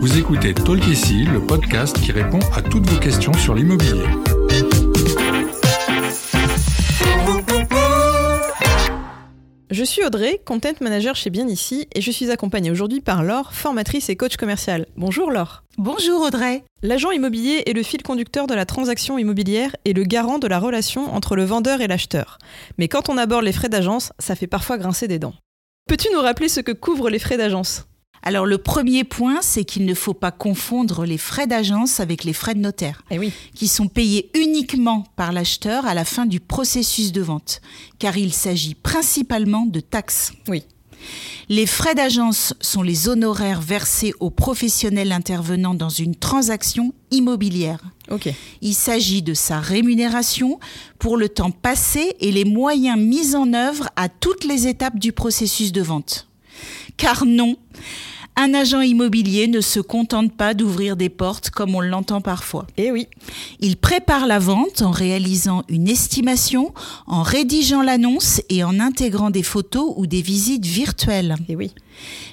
Vous écoutez Talk ici, le podcast qui répond à toutes vos questions sur l'immobilier. Je suis Audrey, content manager chez Bien Ici, et je suis accompagnée aujourd'hui par Laure, formatrice et coach commercial. Bonjour Laure. Bonjour Audrey. L'agent immobilier est le fil conducteur de la transaction immobilière et le garant de la relation entre le vendeur et l'acheteur. Mais quand on aborde les frais d'agence, ça fait parfois grincer des dents. Peux-tu nous rappeler ce que couvrent les frais d'agence? Alors le premier point, c'est qu'il ne faut pas confondre les frais d'agence avec les frais de notaire, eh oui. qui sont payés uniquement par l'acheteur à la fin du processus de vente, car il s'agit principalement de taxes. Oui. Les frais d'agence sont les honoraires versés aux professionnels intervenant dans une transaction immobilière. Ok. Il s'agit de sa rémunération pour le temps passé et les moyens mis en œuvre à toutes les étapes du processus de vente. Car non, un agent immobilier ne se contente pas d'ouvrir des portes comme on l'entend parfois. Eh oui. Il prépare la vente en réalisant une estimation, en rédigeant l'annonce et en intégrant des photos ou des visites virtuelles. Eh oui.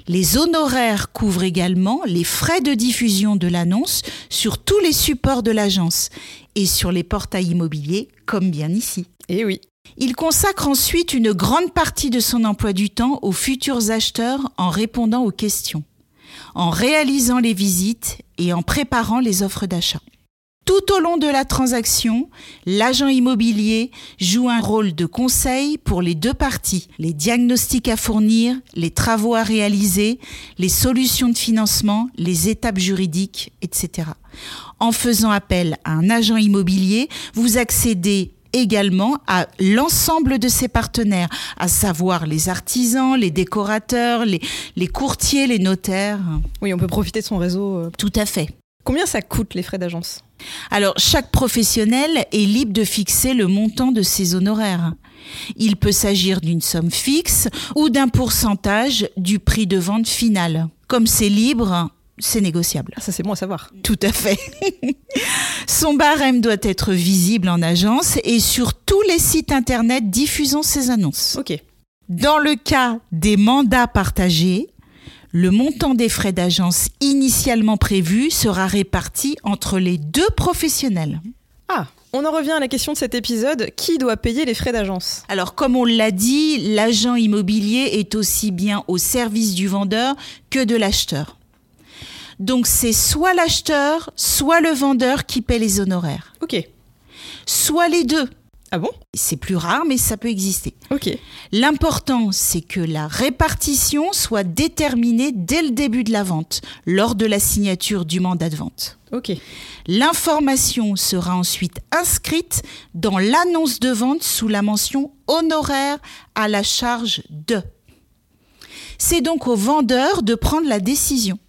Les honoraires couvrent également les frais de diffusion de l'annonce sur tous les supports de l'agence et sur les portails immobiliers comme bien ici. Eh oui. Il consacre ensuite une grande partie de son emploi du temps aux futurs acheteurs en répondant aux questions, en réalisant les visites et en préparant les offres d'achat. Tout au long de la transaction, l'agent immobilier joue un rôle de conseil pour les deux parties, les diagnostics à fournir, les travaux à réaliser, les solutions de financement, les étapes juridiques, etc. En faisant appel à un agent immobilier, vous accédez également à l'ensemble de ses partenaires, à savoir les artisans, les décorateurs, les, les, courtiers, les notaires. Oui, on peut profiter de son réseau. euh. Tout à fait. Combien ça coûte les frais d'agence? Alors, chaque professionnel est libre de fixer le montant de ses honoraires. Il peut s'agir d'une somme fixe ou d'un pourcentage du prix de vente final. Comme c'est libre, c'est négociable. Ah, ça c'est bon à savoir. Tout à fait. Son barème doit être visible en agence et sur tous les sites internet diffusant ses annonces. Ok. Dans le cas des mandats partagés, le montant des frais d'agence initialement prévu sera réparti entre les deux professionnels. Ah, on en revient à la question de cet épisode. Qui doit payer les frais d'agence? Alors, comme on l'a dit, l'agent immobilier est aussi bien au service du vendeur que de l'acheteur. Donc, c'est soit l'acheteur, soit le vendeur qui paie les honoraires. Ok. Soit les deux. Ah bon? C'est plus rare, mais ça peut exister. Ok. L'important, c'est que la répartition soit déterminée dès le début de la vente, lors de la signature du mandat de vente. Ok. L'information sera ensuite inscrite dans l'annonce de vente sous la mention honoraire à la charge de. C'est donc au vendeur de prendre la décision.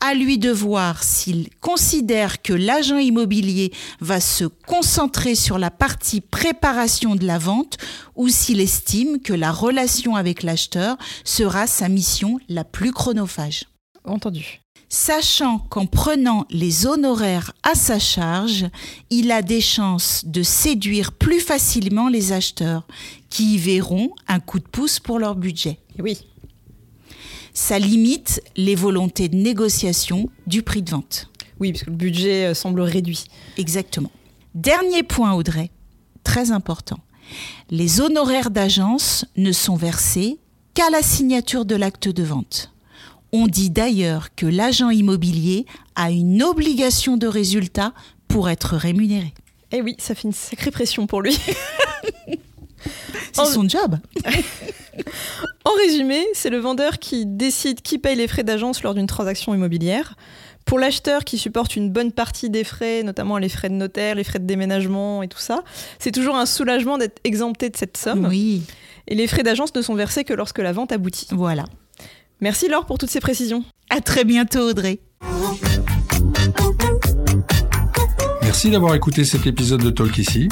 À lui de voir s'il considère que l'agent immobilier va se concentrer sur la partie préparation de la vente ou s'il estime que la relation avec l'acheteur sera sa mission la plus chronophage. Entendu. Sachant qu'en prenant les honoraires à sa charge, il a des chances de séduire plus facilement les acheteurs qui y verront un coup de pouce pour leur budget. Et oui. Ça limite les volontés de négociation du prix de vente. Oui, parce que le budget euh, semble réduit. Exactement. Dernier point, Audrey, très important. Les honoraires d'agence ne sont versés qu'à la signature de l'acte de vente. On dit d'ailleurs que l'agent immobilier a une obligation de résultat pour être rémunéré. Eh oui, ça fait une sacrée pression pour lui. C'est son job. En résumé, c'est le vendeur qui décide qui paye les frais d'agence lors d'une transaction immobilière. Pour l'acheteur qui supporte une bonne partie des frais, notamment les frais de notaire, les frais de déménagement et tout ça, c'est toujours un soulagement d'être exempté de cette somme. Oui, Et les frais d'agence ne sont versés que lorsque la vente aboutit. voilà. Merci Laure pour toutes ces précisions. À très bientôt, Audrey. Merci d'avoir écouté cet épisode de Talk ici.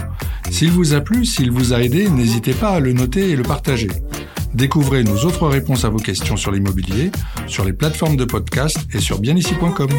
S'il vous a plu, s'il vous a aidé, n'hésitez pas à le noter et le partager. Découvrez nos autres réponses à vos questions sur l'immobilier, sur les plateformes de podcast et sur bienici.com.